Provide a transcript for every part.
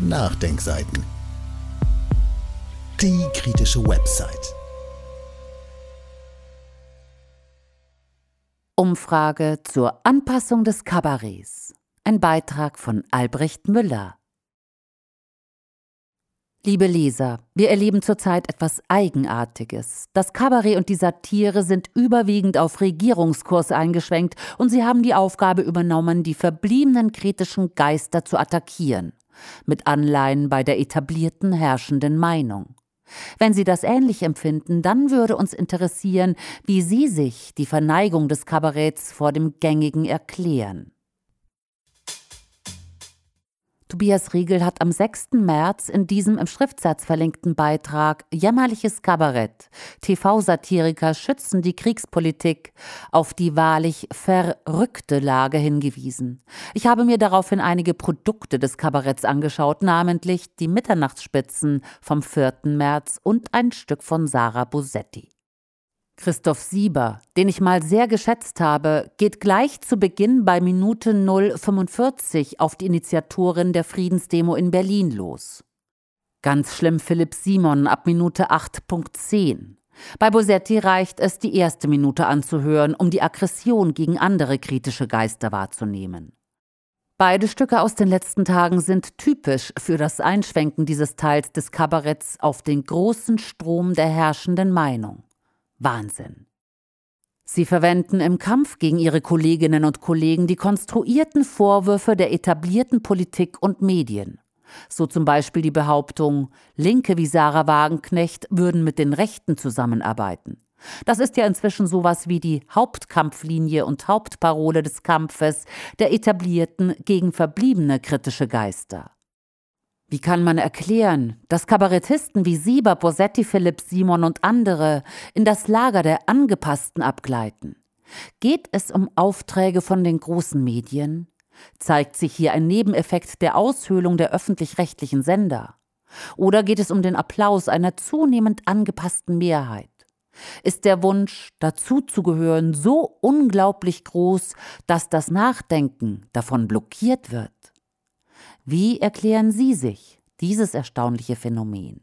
Nachdenkseiten. Die kritische Website. Umfrage zur Anpassung des Kabarets. Ein Beitrag von Albrecht Müller. Liebe Leser, wir erleben zurzeit etwas Eigenartiges. Das Kabarett und die Satire sind überwiegend auf Regierungskurs eingeschwenkt und sie haben die Aufgabe übernommen, die verbliebenen kritischen Geister zu attackieren, mit Anleihen bei der etablierten herrschenden Meinung. Wenn Sie das ähnlich empfinden, dann würde uns interessieren, wie Sie sich die Verneigung des Kabaretts vor dem Gängigen erklären. Tobias Riegel hat am 6. März in diesem im Schriftsatz verlinkten Beitrag Jämmerliches Kabarett. TV-Satiriker schützen die Kriegspolitik auf die wahrlich verrückte Lage hingewiesen. Ich habe mir daraufhin einige Produkte des Kabaretts angeschaut, namentlich die Mitternachtsspitzen vom 4. März und ein Stück von Sarah Bosetti. Christoph Sieber, den ich mal sehr geschätzt habe, geht gleich zu Beginn bei Minute 045 auf die Initiatorin der Friedensdemo in Berlin los. Ganz schlimm Philipp Simon ab Minute 8.10. Bei Bosetti reicht es, die erste Minute anzuhören, um die Aggression gegen andere kritische Geister wahrzunehmen. Beide Stücke aus den letzten Tagen sind typisch für das Einschwenken dieses Teils des Kabaretts auf den großen Strom der herrschenden Meinung. Wahnsinn. Sie verwenden im Kampf gegen ihre Kolleginnen und Kollegen die konstruierten Vorwürfe der etablierten Politik und Medien. So zum Beispiel die Behauptung, Linke wie Sarah Wagenknecht würden mit den Rechten zusammenarbeiten. Das ist ja inzwischen sowas wie die Hauptkampflinie und Hauptparole des Kampfes der etablierten gegen verbliebene kritische Geister. Wie kann man erklären, dass Kabarettisten wie Sieber, Bosetti, Philipp Simon und andere in das Lager der Angepassten abgleiten? Geht es um Aufträge von den großen Medien? Zeigt sich hier ein Nebeneffekt der Aushöhlung der öffentlich-rechtlichen Sender? Oder geht es um den Applaus einer zunehmend angepassten Mehrheit? Ist der Wunsch, dazuzugehören, so unglaublich groß, dass das Nachdenken davon blockiert wird? Wie erklären Sie sich dieses erstaunliche Phänomen?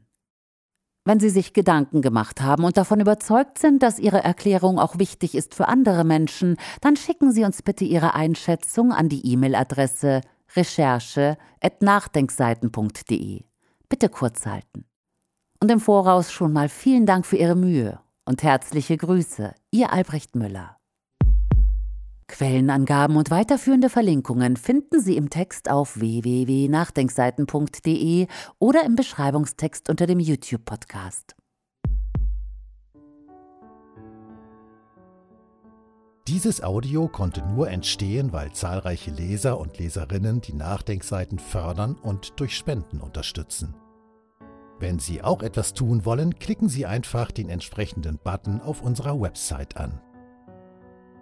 Wenn Sie sich Gedanken gemacht haben und davon überzeugt sind, dass Ihre Erklärung auch wichtig ist für andere Menschen, dann schicken Sie uns bitte Ihre Einschätzung an die E-Mail-Adresse recherche.nachdenkseiten.de. Bitte kurz halten. Und im Voraus schon mal vielen Dank für Ihre Mühe und herzliche Grüße, Ihr Albrecht Müller. Quellenangaben und weiterführende Verlinkungen finden Sie im Text auf www.nachdenkseiten.de oder im Beschreibungstext unter dem YouTube-Podcast. Dieses Audio konnte nur entstehen, weil zahlreiche Leser und Leserinnen die Nachdenkseiten fördern und durch Spenden unterstützen. Wenn Sie auch etwas tun wollen, klicken Sie einfach den entsprechenden Button auf unserer Website an.